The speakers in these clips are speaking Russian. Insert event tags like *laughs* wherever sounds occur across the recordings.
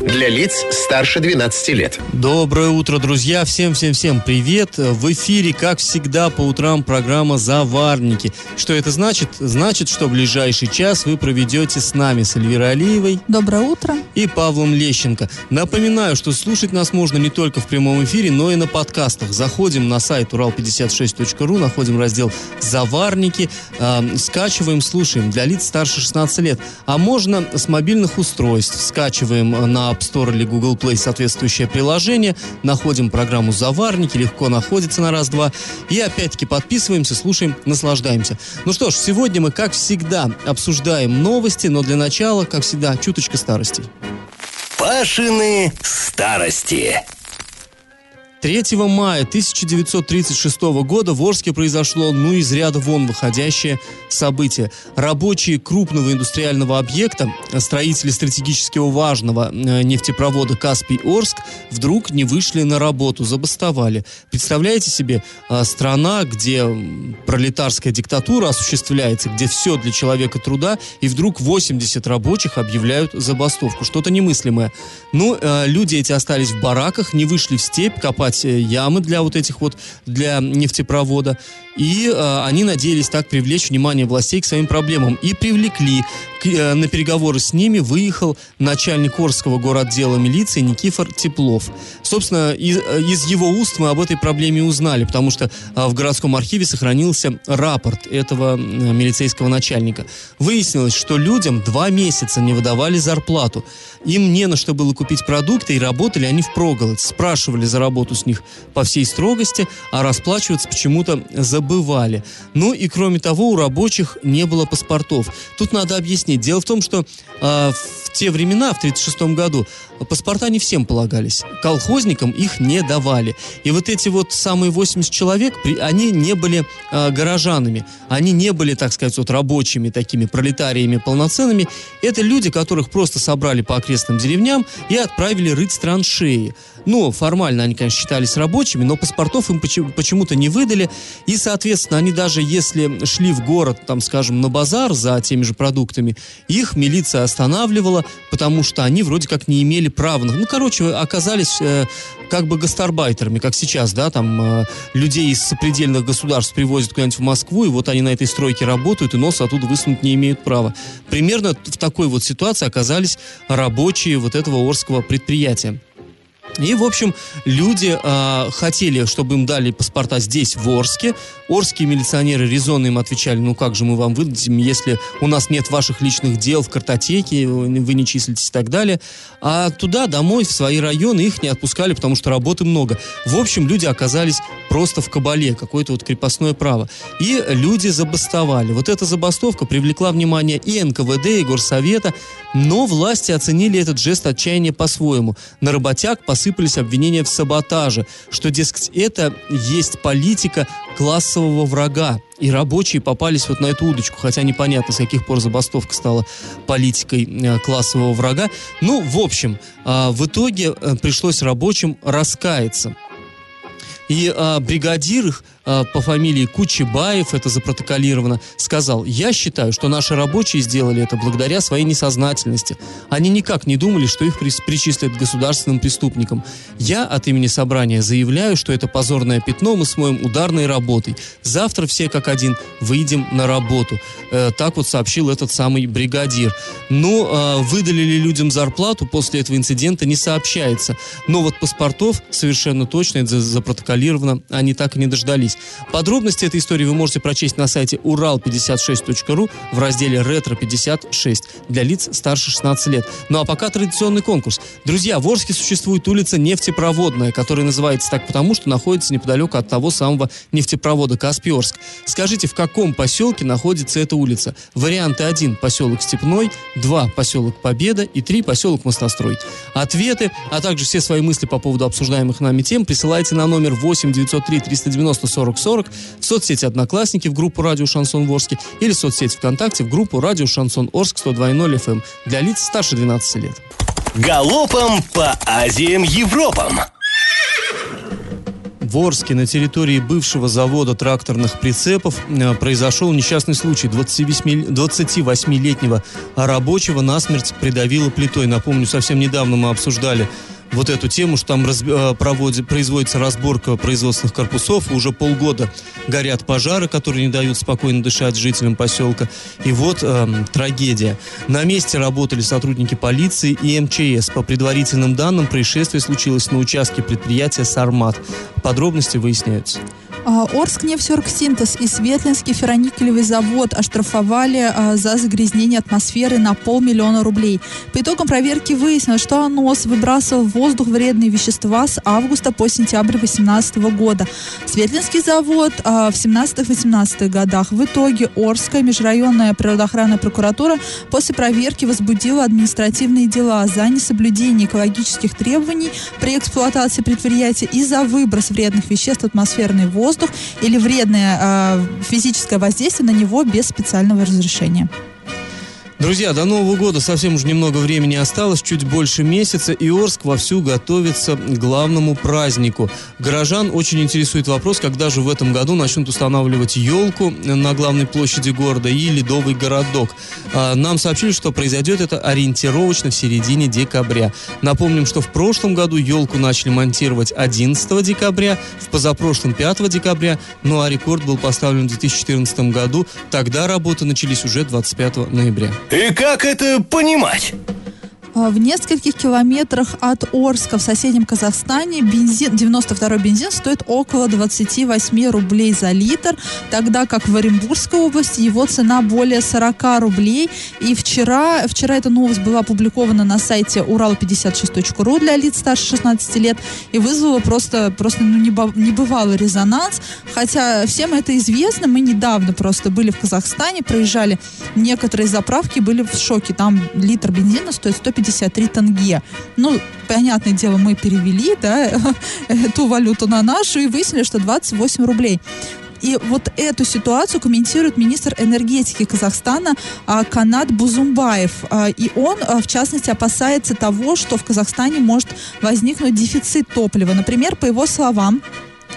Для лиц старше 12 лет. Доброе утро, друзья! Всем-всем-всем привет! В эфире, как всегда, по утрам программа «Заварники». Что это значит? Значит, что в ближайший час вы проведете с нами, с Эльвирой Алиевой. Доброе утро. И Павлом Лещенко. Напоминаю, что слушать нас можно не только в прямом эфире, но и на подкастах. Заходим на сайт урал56.ру, находим раздел «Заварники», э, скачиваем, слушаем для лиц старше 16 лет. А можно с мобильных устройств. Скачиваем на App Store или Google Play соответствующее приложение, находим программу «Заварники», легко находится на раз-два, и опять-таки подписываемся, слушаем, наслаждаемся. Ну что ж, сегодня мы, как всегда, обсуждаем новости, но для начала, как всегда, чуточка старостей. Пашины старости. 3 мая 1936 года в Орске произошло, ну, из ряда вон выходящее событие. Рабочие крупного индустриального объекта, строители стратегически важного э, нефтепровода Каспий-Орск, вдруг не вышли на работу, забастовали. Представляете себе, э, страна, где пролетарская диктатура осуществляется, где все для человека труда, и вдруг 80 рабочих объявляют забастовку. Что-то немыслимое. Ну, э, люди эти остались в бараках, не вышли в степь копать копать э, ямы для вот этих вот, для нефтепровода. И э, они надеялись так привлечь внимание властей к своим проблемам. И привлекли. К, э, на переговоры с ними выехал начальник Орского городдела милиции Никифор Теплов. Собственно, из, э, из его уст мы об этой проблеме узнали, потому что э, в городском архиве сохранился рапорт этого э, милицейского начальника. Выяснилось, что людям два месяца не выдавали зарплату. Им не на что было купить продукты, и работали они в проголодь. Спрашивали за работу с них по всей строгости, а расплачиваться почему-то забывали. Ну и кроме того, у рабочих не было паспортов. Тут надо объяснить. Дело в том, что э, в те времена, в 1936 году, паспорта не всем полагались. Колхозникам их не давали. И вот эти вот самые 80 человек, они не были э, горожанами. Они не были, так сказать, вот рабочими такими пролетариями полноценными. Это люди, которых просто собрали по окрестным деревням и отправили рыть траншеи. Ну, формально они, конечно, считались рабочими, но паспортов им почему-то не выдали. И, соответственно, они даже если шли в город, там, скажем, на базар за теми же продуктами, их милиция останавливала, потому что они вроде как не имели права. Ну, короче, оказались э, как бы гастарбайтерами, как сейчас, да, там э, людей из сопредельных государств привозят куда-нибудь в Москву, и вот они на этой стройке работают, и нос оттуда высунуть не имеют права. Примерно в такой вот ситуации оказались рабочие вот этого Орского предприятия. И, в общем, люди э, хотели, чтобы им дали паспорта здесь, в Орске. Орские милиционеры резонно им отвечали, ну как же мы вам выдадим, если у нас нет ваших личных дел в картотеке, вы не числитесь и так далее. А туда, домой, в свои районы их не отпускали, потому что работы много. В общем, люди оказались просто в кабале, какое-то вот крепостное право. И люди забастовали. Вот эта забастовка привлекла внимание и НКВД, и Горсовета, но власти оценили этот жест отчаяния по-своему. На работяг посыпались обвинения в саботаже, что, дескать, это есть политика классового врага. И рабочие попались вот на эту удочку, хотя непонятно, с каких пор забастовка стала политикой э, классового врага. Ну, в общем, э, в итоге э, пришлось рабочим раскаяться. И бригадир их Э, по фамилии Кучебаев, это запротоколировано, сказал, я считаю, что наши рабочие сделали это благодаря своей несознательности. Они никак не думали, что их причислят государственным преступникам. Я от имени собрания заявляю, что это позорное пятно мы смоем ударной работой. Завтра все как один выйдем на работу. Э, так вот сообщил этот самый бригадир. Но э, выдали ли людям зарплату после этого инцидента не сообщается. Но вот паспортов совершенно точно, это запротоколировано, они так и не дождались. Подробности этой истории вы можете прочесть на сайте урал56.ру в разделе «Ретро-56» для лиц старше 16 лет. Ну а пока традиционный конкурс. Друзья, в Орске существует улица Нефтепроводная, которая называется так потому, что находится неподалеку от того самого нефтепровода Каспиорск. Скажите, в каком поселке находится эта улица? Варианты 1 – поселок Степной, 2 – поселок Победа и 3 – поселок Мостострой. Ответы, а также все свои мысли по поводу обсуждаемых нами тем присылайте на номер 8 903 390 40 40, в соцсети «Одноклассники» в группу «Радио Шансон Ворске» или в соцсети ВКонтакте в группу «Радио Шансон Орск» 102.0 FM эм для лиц старше 12 лет. Галопом по Азиям Европам! В Орске на территории бывшего завода тракторных прицепов э, произошел несчастный случай. 28-летнего рабочего насмерть придавило плитой. Напомню, совсем недавно мы обсуждали вот эту тему, что там раз, э, проводит, производится разборка производственных корпусов, уже полгода горят пожары, которые не дают спокойно дышать жителям поселка. И вот э, трагедия. На месте работали сотрудники полиции и МЧС. По предварительным данным, происшествие случилось на участке предприятия «Сармат». Подробности выясняются. А, Орск нефтеоргсинтез и Светлинский ферроникелевый завод оштрафовали а, за загрязнение атмосферы на полмиллиона рублей. По итогам проверки выяснилось, что АНОС выбрасывал в воздух вредные вещества с августа по сентябрь 2018 года. Светлинский завод а, в 17-18 годах. В итоге Орская межрайонная природоохранная прокуратура после проверки возбудила административные дела за несоблюдение экологических требований при эксплуатации предприятия и за выброс вредных веществ атмосферный воздух или вредное э, физическое воздействие на него без специального разрешения. Друзья, до Нового года совсем уже немного времени осталось, чуть больше месяца, и Орск вовсю готовится к главному празднику. Горожан очень интересует вопрос, когда же в этом году начнут устанавливать елку на главной площади города и ледовый городок. А, нам сообщили, что произойдет это ориентировочно в середине декабря. Напомним, что в прошлом году елку начали монтировать 11 декабря, в позапрошлом 5 декабря, ну а рекорд был поставлен в 2014 году. Тогда работы начались уже 25 ноября. И как это понимать? А, в нескольких километрах от Орска в соседнем Казахстане бензин, 92 бензин стоит около 28 рублей за литр, тогда как в Оренбургской области его цена более 40 рублей. И вчера, вчера эта новость была опубликована на сайте урал56.ру для лиц старше 16 лет и вызвала просто, просто ну, небывалый резонанс. Хотя всем это известно, мы недавно просто были в Казахстане, проезжали некоторые заправки, были в шоке. Там литр бензина стоит 150 153 тенге. Ну, понятное дело, мы перевели, да, *laughs* эту валюту на нашу и выяснили, что 28 рублей. И вот эту ситуацию комментирует министр энергетики Казахстана а, Канат Бузумбаев. А, и он, а, в частности, опасается того, что в Казахстане может возникнуть дефицит топлива. Например, по его словам,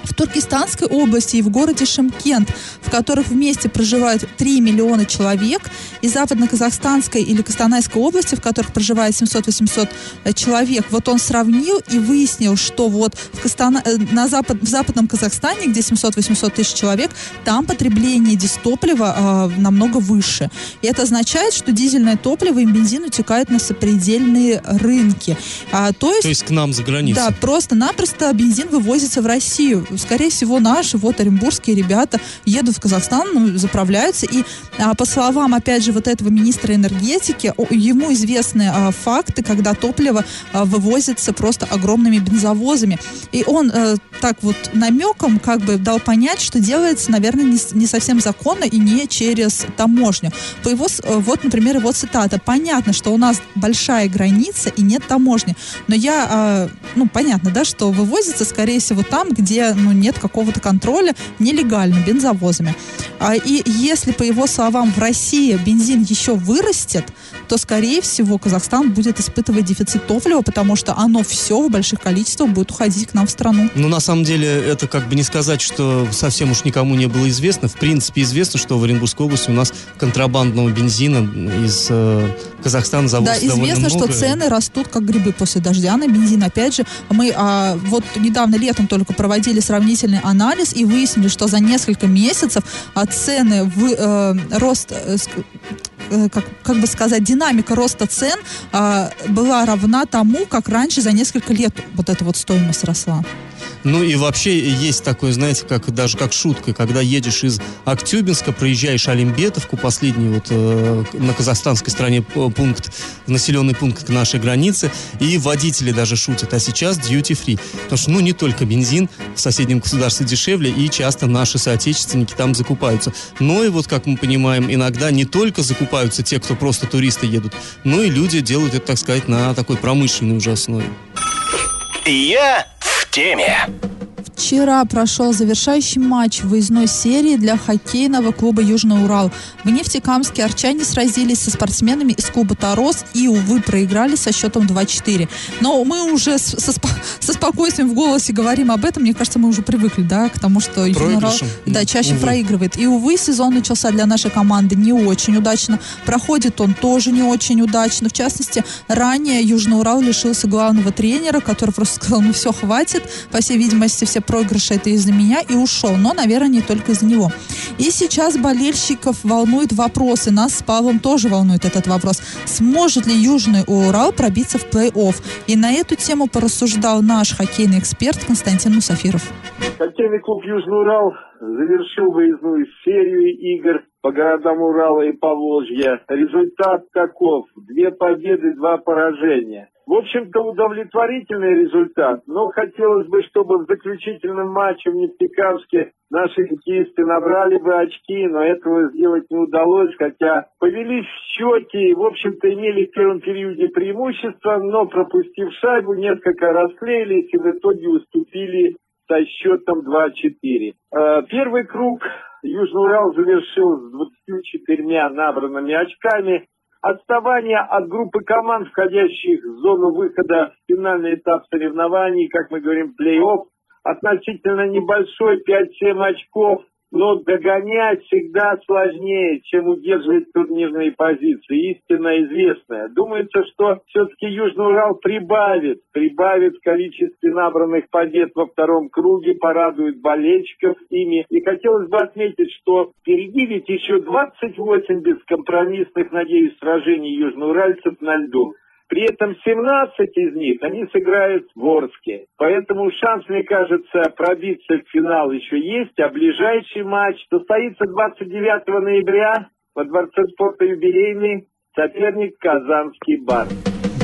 в Туркестанской области и в городе Шимкент, в которых вместе проживают 3 миллиона человек, и западно-казахстанской или Костанайской области, в которых проживает 700-800 э, человек. Вот он сравнил и выяснил, что вот в, Костана... Э, на запад... в западном Казахстане, где 700-800 тысяч человек, там потребление дистоплива э, намного выше. И это означает, что дизельное топливо и бензин утекают на сопредельные рынки. А, то, есть, то есть к нам за границу? Да, просто-напросто бензин вывозится в Россию скорее всего, наши вот оренбургские ребята едут в Казахстан, ну, заправляются. И а, по словам, опять же, вот этого министра энергетики, ему известны а, факты, когда топливо а, вывозится просто огромными бензовозами. И он а, так вот намеком как бы дал понять, что делается, наверное, не, не совсем законно и не через таможню. По его, э, вот, например, его цитата. Понятно, что у нас большая граница и нет таможни. Но я, а, ну, понятно, да, что вывозится, скорее всего, там, где ну, нет какого-то контроля нелегально бензовозами. А, и если, по его словам, в России бензин еще вырастет, то, скорее всего, Казахстан будет испытывать дефицит топлива, потому что оно все в больших количествах будет уходить к нам в страну. Ну, на самом деле, это как бы не сказать, что совсем уж никому не было известно. В принципе, известно, что в Оренбургской области у нас контрабандного бензина из э, Казахстана завозится Да, известно, что цены растут как грибы после дождя на бензин. Опять же, мы а, вот недавно летом только проводили сравнительный анализ и выяснили, что за несколько месяцев а, цены в э, рост э, как, как бы сказать, динамика роста цен а, была равна тому, как раньше за несколько лет вот эта вот стоимость росла. Ну и вообще есть такое, знаете, как даже как шутка, когда едешь из Актюбинска, проезжаешь Олимбетовку, последний вот э, на казахстанской стороне пункт, населенный пункт к нашей границе, и водители даже шутят, а сейчас duty free. Потому что, ну, не только бензин в соседнем государстве дешевле, и часто наши соотечественники там закупаются. Но и вот, как мы понимаем, иногда не только закупаются те, кто просто туристы едут, но и люди делают это, так сказать, на такой промышленной уже основе. Я теме Вчера прошел завершающий матч выездной серии для хоккейного клуба «Южный Урал». В Нефтекамске арчане сразились со спортсменами из клуба «Торос» и, увы, проиграли со счетом 2-4. Но мы уже со, со спокойствием в голосе говорим об этом. Мне кажется, мы уже привыкли да, к тому, что «Южный Урал» да, чаще увы. проигрывает. И, увы, сезон начался для нашей команды не очень удачно. Проходит он тоже не очень удачно. В частности, ранее «Южный Урал» лишился главного тренера, который просто сказал, ну все, хватит. По всей видимости, все проигрыши это из-за меня и ушел. Но, наверное, не только из-за него. И сейчас болельщиков волнуют вопросы. Нас с Павлом тоже волнует этот вопрос. Сможет ли Южный Урал пробиться в плей-офф? И на эту тему порассуждал наш хоккейный эксперт Константин Мусафиров. Хоккейный клуб Южный Урал завершил выездную серию игр по городам Урала и Поволжья. Результат таков. Две победы, два поражения. В общем-то, удовлетворительный результат, но хотелось бы, чтобы в заключительном матче в Нефтекамске наши хоккеисты набрали бы очки, но этого сделать не удалось, хотя повели в счете и, в общем-то, имели в первом периоде преимущество, но, пропустив шайбу, несколько расклеились и в итоге уступили со счетом 2-4. Э, первый круг Южный Урал завершил с 24 набранными очками. Отставание от группы команд, входящих в зону выхода в финальный этап соревнований, как мы говорим, плей-офф, относительно небольшой, 5-7 очков но догонять всегда сложнее, чем удерживать турнирные позиции. Истинно известная. Думается, что все-таки Южный Урал прибавит, прибавит в количестве набранных побед во втором круге, порадует болельщиков ими. И хотелось бы отметить, что впереди ведь еще 28 бескомпромиссных, надеюсь, сражений южноуральцев на льду. При этом 17 из них они сыграют в Орске. Поэтому шанс, мне кажется, пробиться в финал еще есть. А ближайший матч состоится 29 ноября во Дворце спорта юбилейный соперник Казанский бар.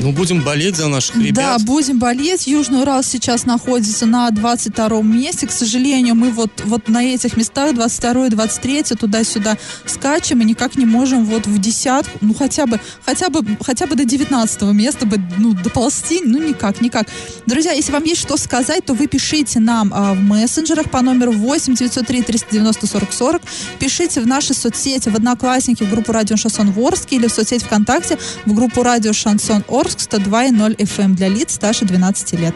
Ну, будем болеть за наших ребят. Да, будем болеть. Южный Урал сейчас находится на 22 месте. К сожалению, мы вот, вот на этих местах 22 и 23 туда-сюда скачем и никак не можем вот в десятку, ну, хотя бы, хотя бы, хотя бы до 19 места бы, ну, доползти, ну, никак, никак. Друзья, если вам есть что сказать, то вы пишите нам а, в мессенджерах по номеру 8 903 390 40 40. Пишите в наши соцсети, в Одноклассники, в группу Радио Шансон Ворске или в соцсети ВКонтакте, в группу Радио Шансон Орск Орск 102,0 FM для лиц старше 12 лет.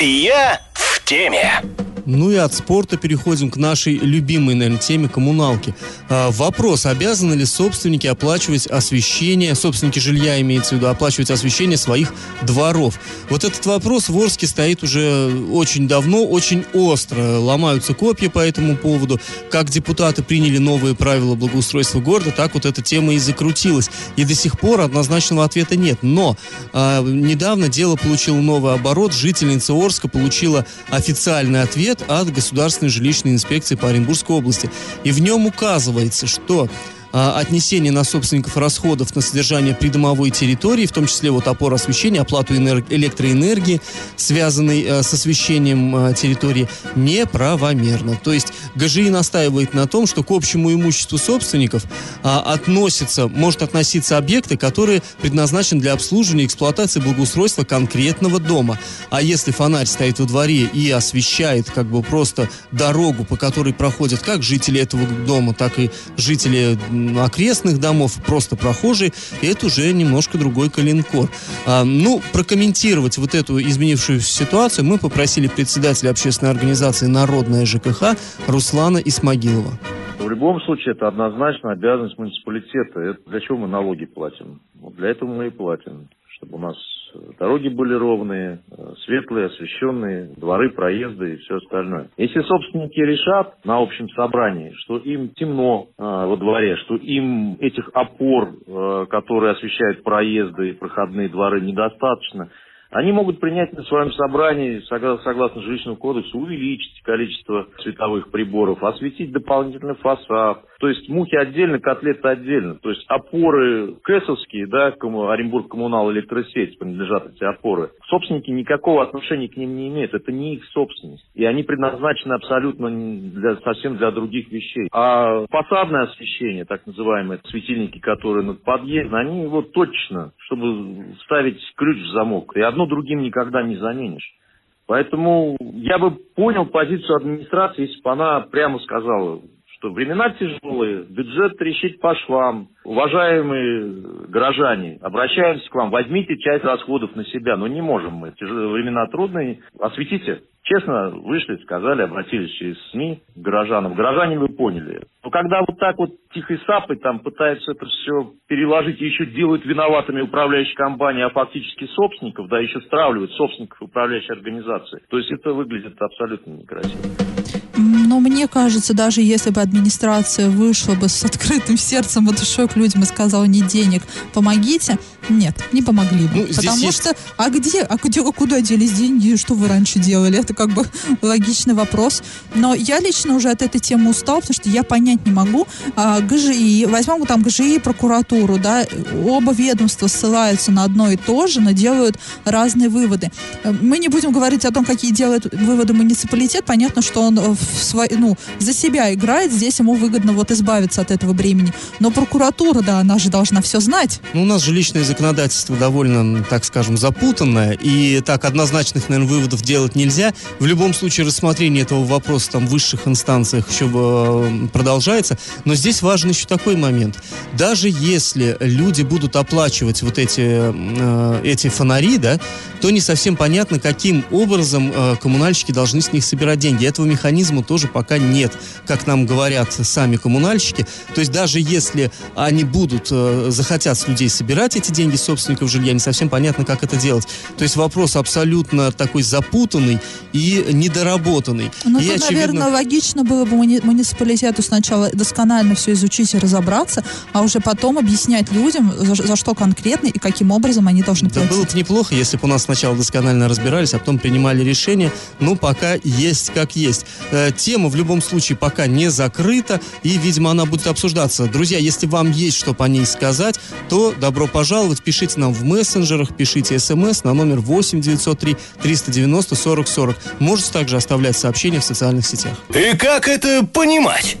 Я в теме. Ну и от спорта переходим к нашей любимой, наверное, теме коммуналки. А, вопрос, обязаны ли собственники оплачивать освещение, собственники жилья имеется в виду, оплачивать освещение своих дворов? Вот этот вопрос в Орске стоит уже очень давно, очень остро. Ломаются копья по этому поводу. Как депутаты приняли новые правила благоустройства города, так вот эта тема и закрутилась. И до сих пор однозначного ответа нет. Но а, недавно дело получило новый оборот. Жительница Орска получила официальный ответ от Государственной жилищной инспекции по Оренбургской области. И в нем указывается, что отнесение на собственников расходов на содержание придомовой территории, в том числе вот опор освещения, оплату энерг- электроэнергии, связанной э, с освещением э, территории, неправомерно. То есть ГЖИ настаивает на том, что к общему имуществу собственников а, относится, может относиться объекты, которые предназначены для обслуживания и эксплуатации благоустройства конкретного дома. А если фонарь стоит во дворе и освещает как бы просто дорогу, по которой проходят как жители этого дома, так и жители окрестных домов, просто прохожие, и это уже немножко другой калинкор. А, ну, прокомментировать вот эту изменившуюся ситуацию мы попросили председателя общественной организации «Народная ЖКХ» Руслана Исмагилова. В любом случае, это однозначно обязанность муниципалитета. Это для чего мы налоги платим? Для этого мы и платим, чтобы у нас дороги были ровные, э, светлые, освещенные, дворы, проезды и все остальное. Если собственники решат на общем собрании, что им темно э, во дворе, что им этих опор, э, которые освещают проезды и проходные дворы, недостаточно, они могут принять на своем собрании, согласно жилищному кодексу, увеличить количество световых приборов, осветить дополнительный фасад, то есть мухи отдельно, котлеты отдельно. То есть опоры КЭСовские, да, Оренбург коммунал электросеть принадлежат эти опоры. Собственники никакого отношения к ним не имеют. Это не их собственность. И они предназначены абсолютно для, совсем для других вещей. А фасадное освещение, так называемые светильники, которые над подъездом, они вот точно, чтобы вставить ключ в замок. И одно другим никогда не заменишь. Поэтому я бы понял позицию администрации, если бы она прямо сказала, что времена тяжелые, бюджет трещит по швам. Уважаемые горожане, обращаемся к вам, возьмите часть расходов на себя. Но не можем мы, времена трудные. Осветите. Честно, вышли, сказали, обратились через СМИ к горожанам. Горожане вы поняли. Но когда вот так вот тихой сапой там пытаются это все переложить и еще делают виноватыми управляющие компании, а фактически собственников, да, еще стравливают собственников управляющей организации, то есть это выглядит абсолютно некрасиво. Но мне кажется, даже если бы администрация вышла бы с открытым сердцем и душой к людям и сказала не денег, помогите, нет, не помогли бы. Ну, Потому есть... что, а где, а где, а куда делись деньги, что вы раньше делали? Это как бы *laughs* логичный вопрос. Но я лично уже от этой темы устал, потому что я понять не могу. А, ГЖИ, возьмем там ГЖИ и прокуратуру, да, оба ведомства ссылаются на одно и то же, но делают разные выводы. Мы не будем говорить о том, какие делают выводы муниципалитет. Понятно, что он в свой, ну, за себя играет, здесь ему выгодно вот избавиться от этого бремени. Но прокуратура, да, она же должна все знать. Ну, у нас же личное законодательство довольно, так скажем, запутанное, и так однозначных, наверное, выводов делать нельзя. В любом случае рассмотрение этого вопроса там в высших инстанциях еще э, продолжается. Но здесь важен еще такой момент. Даже если люди будут оплачивать вот эти, э, эти фонари, да, то не совсем понятно, каким образом э, коммунальщики должны с них собирать деньги. Этого механизма тоже пока нет, как нам говорят сами коммунальщики. То есть даже если они будут, захотят с людей собирать эти деньги собственников жилья, не совсем понятно, как это делать. То есть вопрос абсолютно такой запутанный и недоработанный. Ну, и, тут, очевидно... наверное, логично было бы муни- муниципалитету сначала досконально все изучить и разобраться, а уже потом объяснять людям, за, за что конкретно и каким образом они должны платить. Да было бы неплохо, если бы у нас сначала досконально разбирались, а потом принимали решение. Ну, пока есть как есть. Э, тема в любом случае пока не закрыта, и, видимо, она будет обсуждаться. Друзья, если вам есть что по ней сказать, то добро пожаловать, пишите нам в мессенджерах, пишите смс на номер 8 903 390 40 40. Можете также оставлять сообщения в социальных сетях. И как это понимать?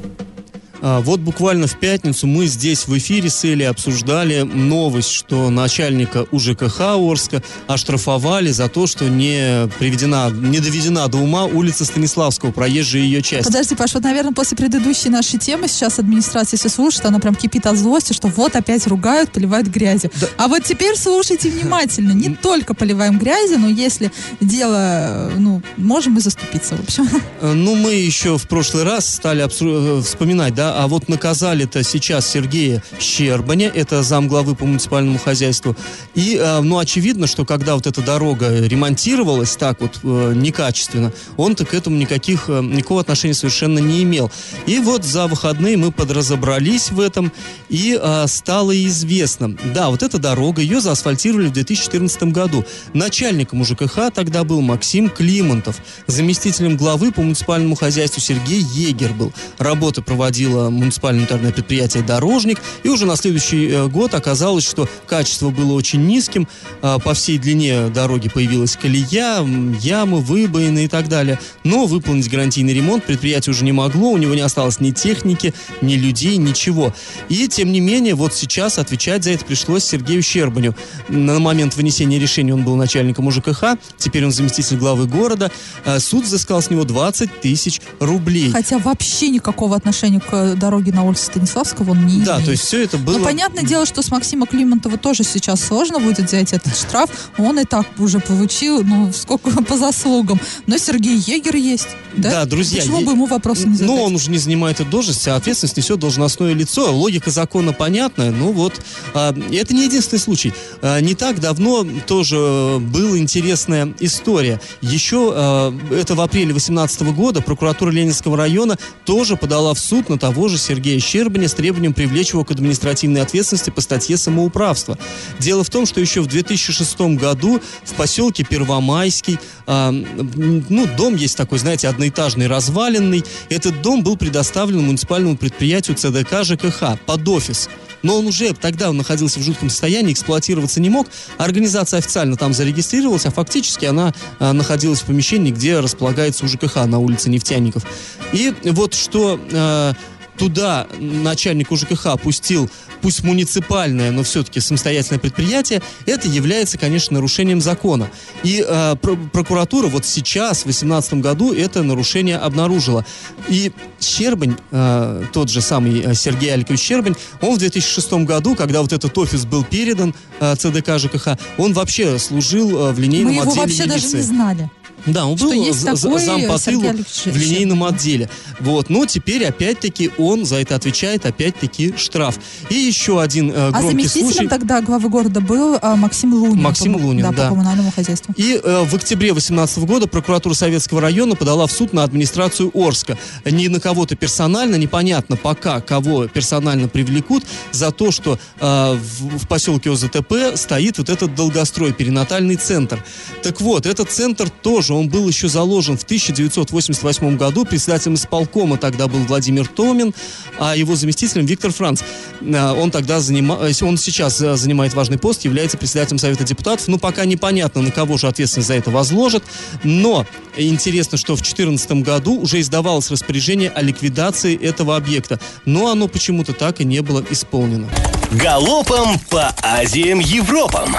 А, вот буквально в пятницу мы здесь в эфире с Элей обсуждали новость, что начальника УЖКХ Орска оштрафовали за то, что не приведена, не доведена до ума улица Станиславского, проезжая ее часть. Подожди, Паш, вот, наверное, после предыдущей нашей темы сейчас администрация, если слушает, она прям кипит от злости, что вот опять ругают, поливают грязью. Да. А вот теперь слушайте внимательно. Не только поливаем грязью, но если дело, ну, можем и заступиться, в общем. Э, ну, мы еще в прошлый раз стали э, вспоминать, да, а вот наказали-то сейчас Сергея Щербаня, это замглавы по муниципальному хозяйству. И, э, ну, очевидно, что когда вот эта дорога ремонтировалась так вот э, некачественно, он-то к этому никаких, э, никакого отношения совершенно не имел. И вот за выходные мы подразобрались в этом, и стало известно. Да, вот эта дорога, ее заасфальтировали в 2014 году. Начальником УЖКХ тогда был Максим Климонтов. Заместителем главы по муниципальному хозяйству Сергей Егер был. Работы проводила муниципальное унитарное предприятие «Дорожник». И уже на следующий э, год оказалось, что качество было очень низким. А, по всей длине дороги появилась колея, ямы, выбоины и так далее. Но выполнить гарантийный ремонт предприятие уже не могло. У него не осталось ни техники, ни людей, ничего. И, тем не менее, вот сейчас отвечать за это пришлось Сергею Щербаню. На момент вынесения решения он был начальником УЖКХ, теперь он заместитель главы города. А, суд взыскал с него 20 тысяч рублей. Хотя вообще никакого отношения к дороги на улице Станиславского он не Да, имеет. то есть все это было... Ну, понятное дело, что с Максима Климонтова тоже сейчас сложно будет взять этот штраф. Он и так уже получил, ну, сколько *laughs* по заслугам. Но Сергей Егер есть, да? Да, друзья. Почему е... бы ему вопрос не задать? Ну, он уже не занимает эту должность, а ответственность несет должностное лицо. Логика закона понятная. Ну вот, а, это не единственный случай. А, не так давно тоже была интересная история. Еще а, это в апреле 2018 года прокуратура Ленинского района тоже подала в суд на того того же Сергея Щербаня с требованием привлечь его к административной ответственности по статье самоуправства. Дело в том, что еще в 2006 году в поселке Первомайский, э, ну, дом есть такой, знаете, одноэтажный, разваленный. Этот дом был предоставлен муниципальному предприятию ЦДК ЖКХ под офис но он уже тогда он находился в жутком состоянии, эксплуатироваться не мог. Организация официально там зарегистрировалась, а фактически она а, находилась в помещении, где располагается УЖКХ на улице Нефтяников. И вот что а, туда начальник УЖКХ пустил, пусть муниципальное, но все-таки самостоятельное предприятие, это является, конечно, нарушением закона. И э, прокуратура вот сейчас, в 2018 году, это нарушение обнаружила. И Щербань, э, тот же самый э, Сергей Аликович Щербань, он в 2006 году, когда вот этот офис был передан э, ЦДК ЖКХ, он вообще служил э, в линейном Мы его отделе вообще милиции. даже не знали. Да, он Что был за- зам по тылу в линейном отделе. Вот, но теперь опять-таки он за это отвечает, опять-таки штраф. И еще один э, А громкий заместителем случай. тогда главы города был а, Максим Лунин. Максим по- Лунин, да, да. по коммунальному хозяйству. И э, в октябре 2018 года прокуратура Советского района подала в суд на администрацию Орска. Не на кого-то персонально, непонятно пока, кого персонально привлекут, за то, что э, в, в поселке ОЗТП стоит вот этот долгострой, перинатальный центр. Так вот, этот центр тоже, он был еще заложен в 1988 году. Председателем исполкома тогда был Владимир Томин, а его заместителем Виктор Франц. Э, Он тогда занимает, он сейчас э, занимает важный пост, является председателем Совета депутатов. Ну, пока непонятно, на кого же ответственность за это возложат. Но интересно, что в 2014 году уже издавалось распоряжение о ликвидации этого объекта. Но оно почему-то так и не было исполнено. Галопом по Азиям Европам.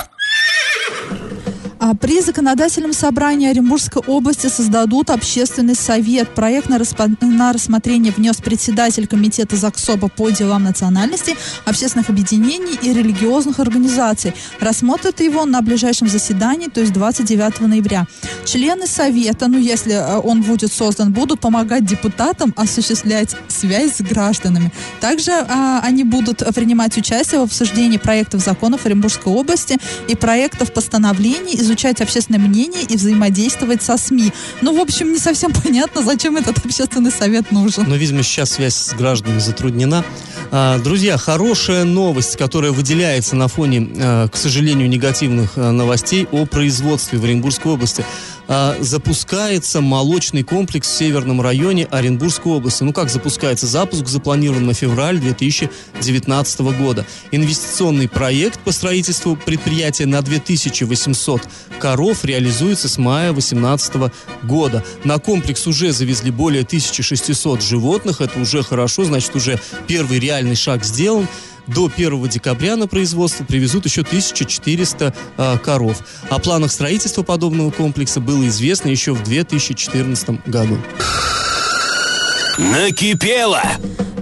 При законодательном собрании Оренбургской области создадут общественный совет. Проект на, распо- на рассмотрение внес председатель комитета ЗАГСОБа по делам национальностей, общественных объединений и религиозных организаций. Рассмотрят его на ближайшем заседании, то есть 29 ноября. Члены совета, ну если э, он будет создан, будут помогать депутатам осуществлять связь с гражданами. Также а, они будут принимать участие в обсуждении проектов законов Оренбургской области и проектов постановлений, изучать общественное мнение и взаимодействовать со СМИ. Ну, в общем, не совсем *laughs* понятно, зачем этот общественный совет нужен. Но, видимо, сейчас связь с гражданами затруднена. А, Друзья, хорошая новость, которая выделяется на фоне, э, к сожалению, негативных э, новостей о производстве в Оренбургской области. А, Запускается молочный комплекс в северном районе Оренбургской области. Ну как запускается? Запуск запланирован на февраль 2019 года. Инвестиционный проект по строительству предприятия на 2800 коров реализуется с мая 2018 года. На комплекс уже завезли более 1600 животных. Это уже хорошо, значит, уже первый реальный шаг сделан. До 1 декабря на производство привезут еще 1400 э, коров. О планах строительства подобного комплекса было известно еще в 2014 году. Накипело!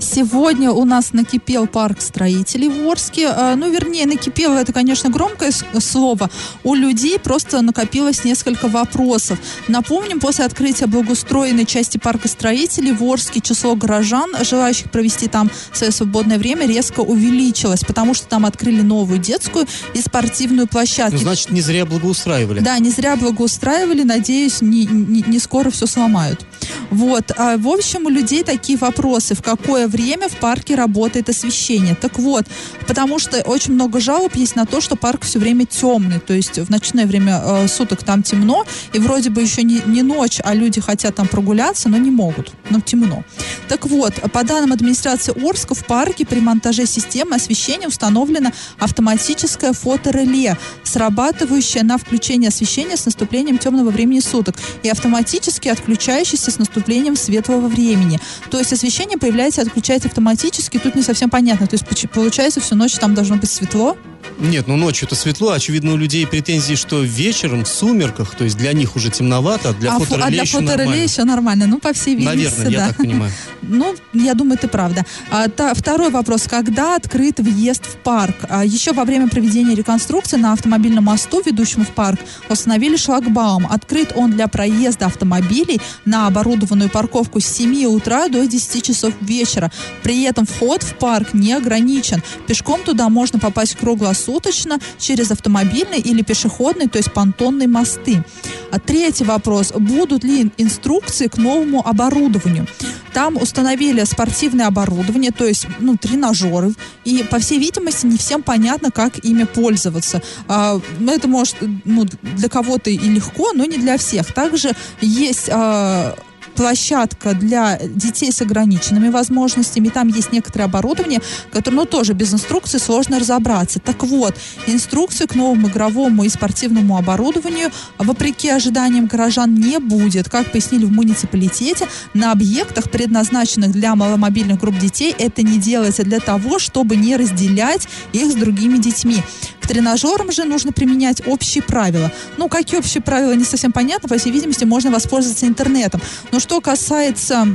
Сегодня у нас накипел парк строителей в Орске. А, Ну, вернее, накипело это, конечно, громкое слово. У людей просто накопилось несколько вопросов. Напомним, после открытия благоустроенной части парка строителей в Орске число горожан, желающих провести там свое свободное время, резко увеличилось, потому что там открыли новую детскую и спортивную площадку. Ну, значит, не зря благоустраивали. Да, не зря благоустраивали, надеюсь, не, не, не скоро все сломают. Вот, а, в общем, у людей такие вопросы, в какое время в парке работает освещение. Так вот, потому что очень много жалоб есть на то, что парк все время темный, то есть в ночное время э, суток там темно, и вроде бы еще не, не ночь, а люди хотят там прогуляться, но не могут, но темно. Так вот, по данным администрации Орска, в парке при монтаже системы освещения установлено автоматическое фотореле, срабатывающее на включение освещения с наступлением темного времени суток и автоматически отключающееся с наступлением светлого времени. То есть освещение появляется и отключается автоматически, тут не совсем понятно. То есть получается всю ночь там должно быть светло, Нет, ну ночью это светло. Очевидно, у людей претензии, что вечером, в сумерках, то есть для них уже темновато, а для а, фо- фотореле а для еще фотореле нормально. еще нормально. Ну, по всей видимости, Наверное, я да. так понимаю. *laughs* Ну, я думаю, это правда. А, та- второй вопрос. Когда открыт въезд в парк? А, еще во время проведения реконструкции на автомобильном мосту, ведущем в парк, установили шлагбаум. Открыт он для проезда автомобилей на оборудованную парковку с 7 утра до 10 часов вечера. При этом вход в парк не ограничен. Пешком туда можно попасть круглосуточно через автомобильный или пешеходный, то есть понтонные мосты. А третий вопрос. Будут ли инструкции к новому оборудованию? Там установили спортивное оборудование, то есть ну, тренажеры. И, по всей видимости, не всем понятно, как ими пользоваться. А, ну, это может ну, для кого-то и легко, но не для всех. Также есть а, площадка для детей с ограниченными возможностями. Там есть некоторое оборудование, которое, ну, тоже без инструкции сложно разобраться. Так вот, инструкции к новому игровому и спортивному оборудованию, вопреки ожиданиям горожан, не будет. Как пояснили в муниципалитете, на объектах, предназначенных для маломобильных групп детей, это не делается для того, чтобы не разделять их с другими детьми. Тренажерам же нужно применять общие правила. Ну, какие общие правила, не совсем понятно. По всей видимости, можно воспользоваться интернетом. Но что касается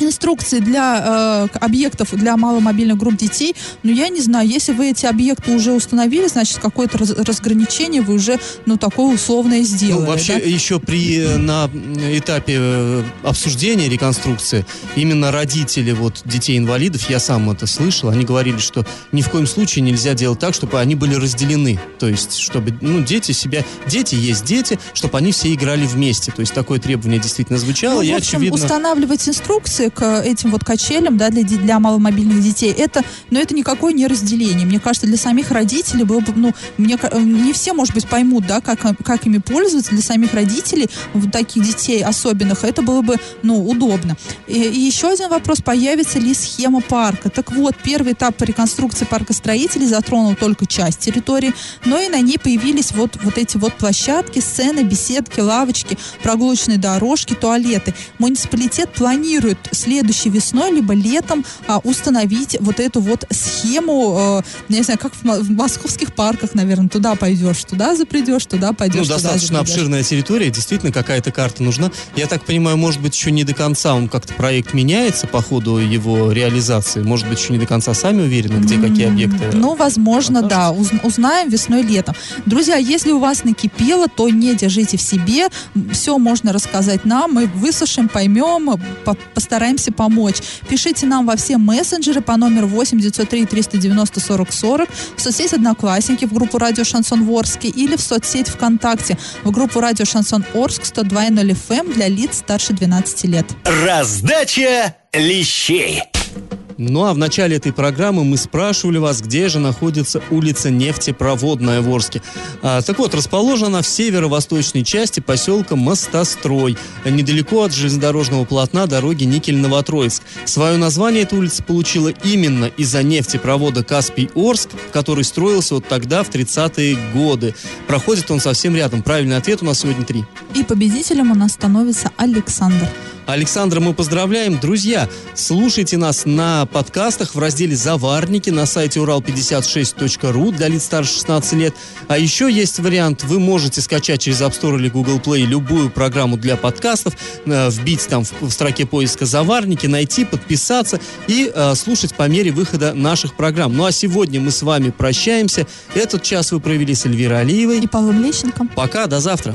инструкции для э, объектов для маломобильных групп детей, но я не знаю, если вы эти объекты уже установили, значит, какое-то раз, разграничение вы уже, ну, такое условное сделали. Ну, вообще, да? еще при, э, на этапе э, обсуждения реконструкции, именно родители вот детей-инвалидов, я сам это слышал, они говорили, что ни в коем случае нельзя делать так, чтобы они были разделены. То есть, чтобы, ну, дети себя, дети есть дети, чтобы они все играли вместе. То есть, такое требование действительно звучало. Ну, в общем, очевидно... устанавливать инструкции к этим вот качелям, да, для, для маломобильных детей, это, но это никакое не разделение. Мне кажется, для самих родителей было бы, ну, мне, э, не все, может быть, поймут, да, как, как ими пользоваться. Для самих родителей, вот таких детей особенных, это было бы, ну, удобно. И, и еще один вопрос, появится ли схема парка. Так вот, первый этап реконструкции парка строителей затронул только часть территории, но и на ней появились вот, вот эти вот площадки, сцены, беседки, лавочки, прогулочные дорожки, туалеты. Муниципалитет планирует следующей весной либо летом а, установить вот эту вот схему, э, не знаю, как в, в московских парках, наверное, туда пойдешь, туда запридешь, туда пойдешь, Ну, туда достаточно запридешь. обширная территория, действительно какая-то карта нужна. Я так понимаю, может быть, еще не до конца он как-то проект меняется по ходу его реализации. Может быть, еще не до конца сами уверены, где какие объекты. Ну, возможно, окажутся. да. Уз- узнаем весной-летом. Друзья, если у вас накипело, то не держите в себе. Все можно рассказать нам. Мы выслушаем, поймем, по- постараемся помочь. Пишите нам во все мессенджеры по номеру 8 903 390 40 40, в соцсеть Одноклассники, в группу Радио Шансон Ворске или в соцсеть ВКонтакте, в группу Радио Шансон Орск 102.0 FM эм для лиц старше 12 лет. Раздача лещей. Ну а в начале этой программы мы спрашивали вас, где же находится улица Нефтепроводная в Орске. А, так вот, расположена она в северо-восточной части поселка Мостострой, недалеко от железнодорожного полотна дороги Никель-Новотроицк. Свое название эта улица получила именно из-за нефтепровода Каспий-Орск, который строился вот тогда, в 30-е годы. Проходит он совсем рядом. Правильный ответ у нас сегодня три. И победителем у нас становится Александр. Александра мы поздравляем. Друзья, слушайте нас на подкастах в разделе «Заварники» на сайте урал56.ру для лиц старше 16 лет. А еще есть вариант, вы можете скачать через App Store или Google Play любую программу для подкастов, э, вбить там в, строке поиска «Заварники», найти, подписаться и э, слушать по мере выхода наших программ. Ну а сегодня мы с вами прощаемся. Этот час вы провели с Эльвирой Алиевой. И Павлом Лещенко. Пока, до завтра.